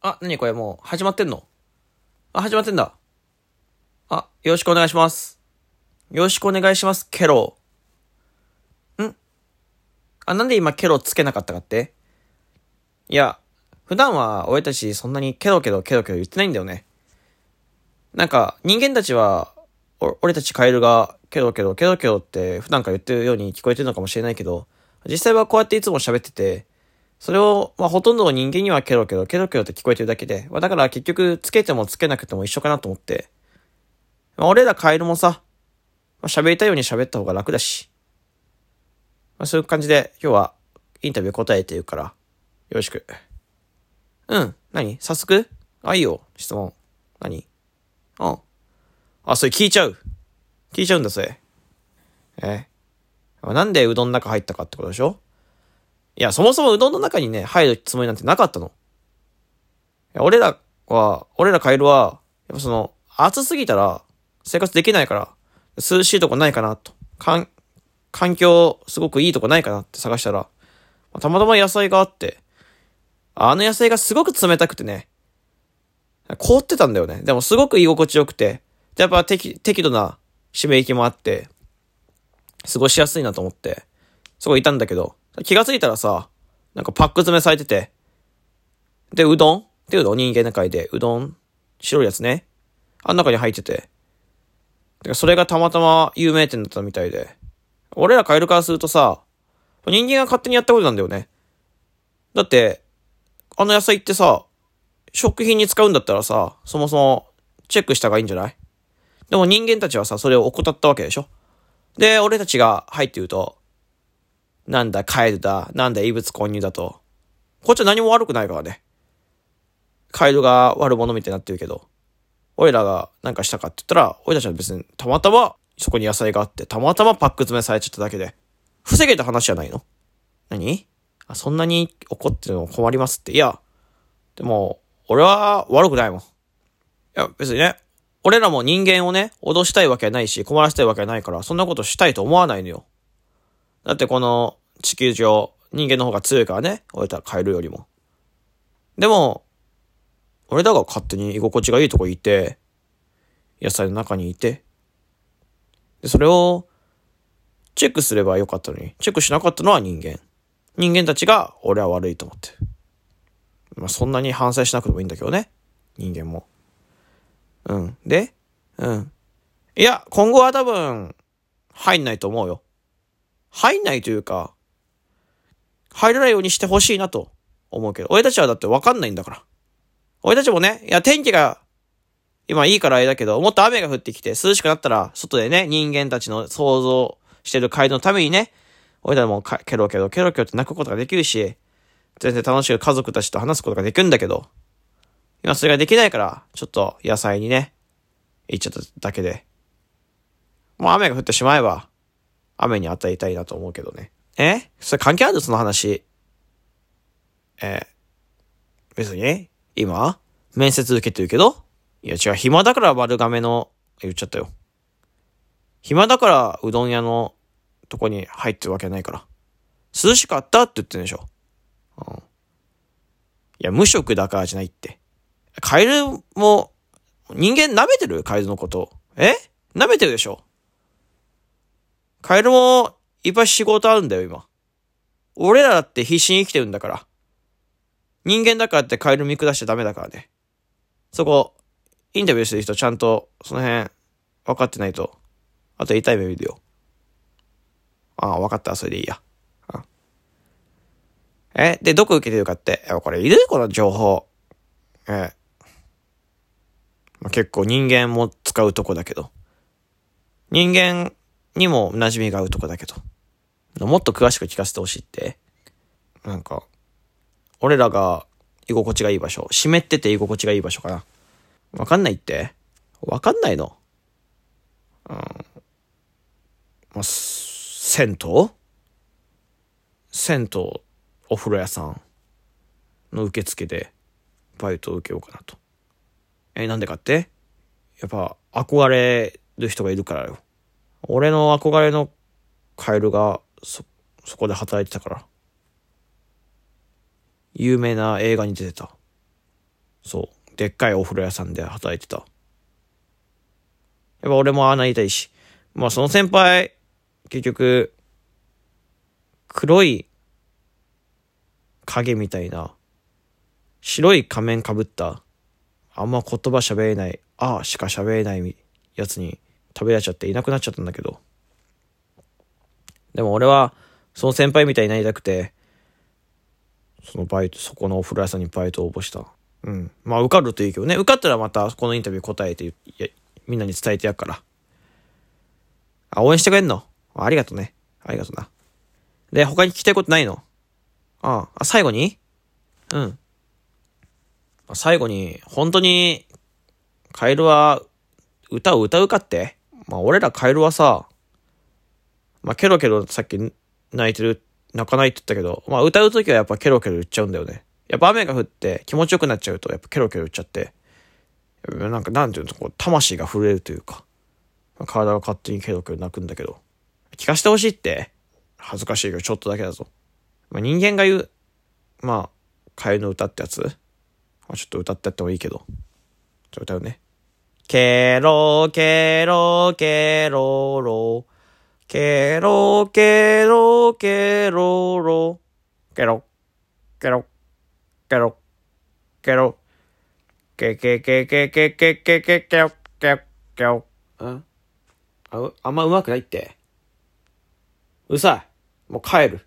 あ、なにこれもう始まってんの？あ、始まってんだ。あ、よろしくお願いします。よろしくお願いします、ケロ。ん？あ、なんで今ケロつけなかったかって？いや、普段は俺たちそんなにケロケロケロケロ言ってないんだよね。なんか、人間たちは、俺たちカエルがケロケロケロケロって普段から言ってるように聞こえてるのかもしれないけど、実際はこうやっていつも喋ってて、それを、まあ、ほとんどの人間にはケロケロケロケロって聞こえてるだけで、まあ、だから結局つけてもつけなくても一緒かなと思って、まあ、俺らカエルもさ、まあ、喋りたいように喋った方が楽だし、まあ、そういう感じで今日はインタビュー答えてるから、よろしく。うん。何？早速？あ、いいよ。質問。何？うん。あ、それ聞いちゃう。聞いちゃうんだ、それ。え？なんでうどんの中入ったかってことでしょ？いや、そもそもうどんの中にね、入るつもりなんてなかったの。俺らは、俺らカエルは、やっぱその、暑すぎたら生活できないから、涼しいとこないかなと。かん、環境すごくいいとこないかなって探したら、たまたま野菜があって、あの野菜がすごく冷たくてね、凍ってたんだよね。でもすごく居心地よくて、やっぱ適適度な湿り気もあって、過ごしやすいなと思って、そこいたんだけど、気がついたらさ、なんかパック詰めされてて、で、うどん？っていうの人間の界で、うどん白いやつね。あん中に入ってて。それがたまたま有名店だったみたいで。俺らカエルからするとさ、人間が勝手にやったことなんだよね。だって、あの野菜ってさ、食品に使うんだったらさ、そもそもチェックした方がいいんじゃない？でも人間たちはさ、それを怠ったわけでしょ？で、俺たちが入って言うと、なんだ、カエルだ、なんだ、異物混入だと。こっちは何も悪くないからね。カエルが悪者みたいになってるけど、俺らがなんかしたかって言ったら、俺たちは別にたまたまそこに野菜があって、たまたまパック詰めされちゃっただけで、防げた話じゃないの？何？あ、そんなに怒ってるの困りますって。いや、でも、俺は悪くないもん。いや、別にね、俺らも人間をね、脅したいわけないし、困らせたいわけないから、そんなことしたいと思わないのよ。だってこの地球上、人間の方が強いからね、俺たらカエルよりも。でも、俺らが勝手に居心地がいいとこいて、野菜の中にいて、で、それを、チェックすればよかったのに、チェックしなかったのは人間。人間たちが俺は悪いと思って。まあ、そんなに反省しなくてもいいんだけどね。人間も。うん。でうん。いや、今後は多分、入んないと思うよ。入んないというか、入らないようにしてほしいなと思うけど、俺たちはだって分かんないんだから。俺たちもね、いや、天気が、今いいからあれだけど、もっと雨が降ってきて涼しくなったら、外でね、人間たちの想像してる街道のためにね、俺らもケロケロケロケロって泣くことができるし、全然楽しく家族たちと話すことができるんだけど、今それができないから、ちょっと野菜にね、行っちゃっただけで。もう雨が降ってしまえば、雨に与えたいなと思うけどね。え？それ関係ある？その話。え別に？今？面接受けてるけど？いや違う、暇だから丸亀の、言っちゃったよ。暇だからうどん屋のとこに入ってるわけないから。涼しかったって言ってるでしょ。うん。いや、無職だからじゃないって。カエルも、人間舐めてる？カエルのこと。え？舐めてるでしょカエルもいっぱい仕事あるんだよ、今。俺らだって必死に生きてるんだから。人間だからってカエル見下しちゃダメだからね。そこ、インタビューしてる人ちゃんと、その辺、分かってないと、あと痛い目見るよ。ああ、分かった、それでいいや。え、で、どこ受けてるかって、いやこれいる？この情報。えまあ、結構人間も使うとこだけど。人間にも馴染みが合うとこだけど。もっと詳しく聞かせてほしいって。なんか、俺らが居心地がいい場所。湿ってて居心地がいい場所かな。わかんないってわかんないのうん。まあ、銭湯？銭湯、お風呂屋さんの受付でバイトを受けようかなと。え、なんでかって？やっぱ憧れる人がいるからよ。俺の憧れのカエルがそ、そこで働いてたから。有名な映画に出てた。そう。でっかいお風呂屋さんで働いてた。やっぱ俺もああなりたいし。まあその先輩、結局、黒い影みたいな、白い仮面かぶった、あんま言葉喋れない、ああしか喋れないやつに食べられちゃっていなくなっちゃったんだけど。でも俺は、その先輩みたいになりたくて、そのバイト、そこのお風呂屋さんにバイト応募した。うん。まあ受かるといいけどね。受かったらまたこのインタビュー答えて、みんなに伝えてやっから。あ、応援してくれんの？ありがとね。ありがとな。で、他に聞きたいことないの？ああ、あ、最後に？うん。最後に、本当に、カエルは、歌を歌うかって？まあ俺らカエルはさ、まあケロケロさっき泣いてる、泣かないって言ったけど、まあ歌うときはやっぱケロケロ言っちゃうんだよね。やっぱ雨が降って気持ちよくなっちゃうとやっぱケロケロ言っちゃって、なんかなんていうの、こう魂が震えるというか、体が勝手にケロケロ泣くんだけど、聞かせてほしいって、恥ずかしいけどちょっとだけだぞ。まあ、人間が言う、まあ、カエルの歌ってやつ、まあ、ちょっと歌ってやってもいいけど、歌うね。ケロケロケロロ、ケロケロケロロ、ケロ、ケロ、ケロ、ケロ、ケケケケケケケケケロ、ケロ、ケロ。ん？あ、あんま上手くないって。うるさい。もう帰る。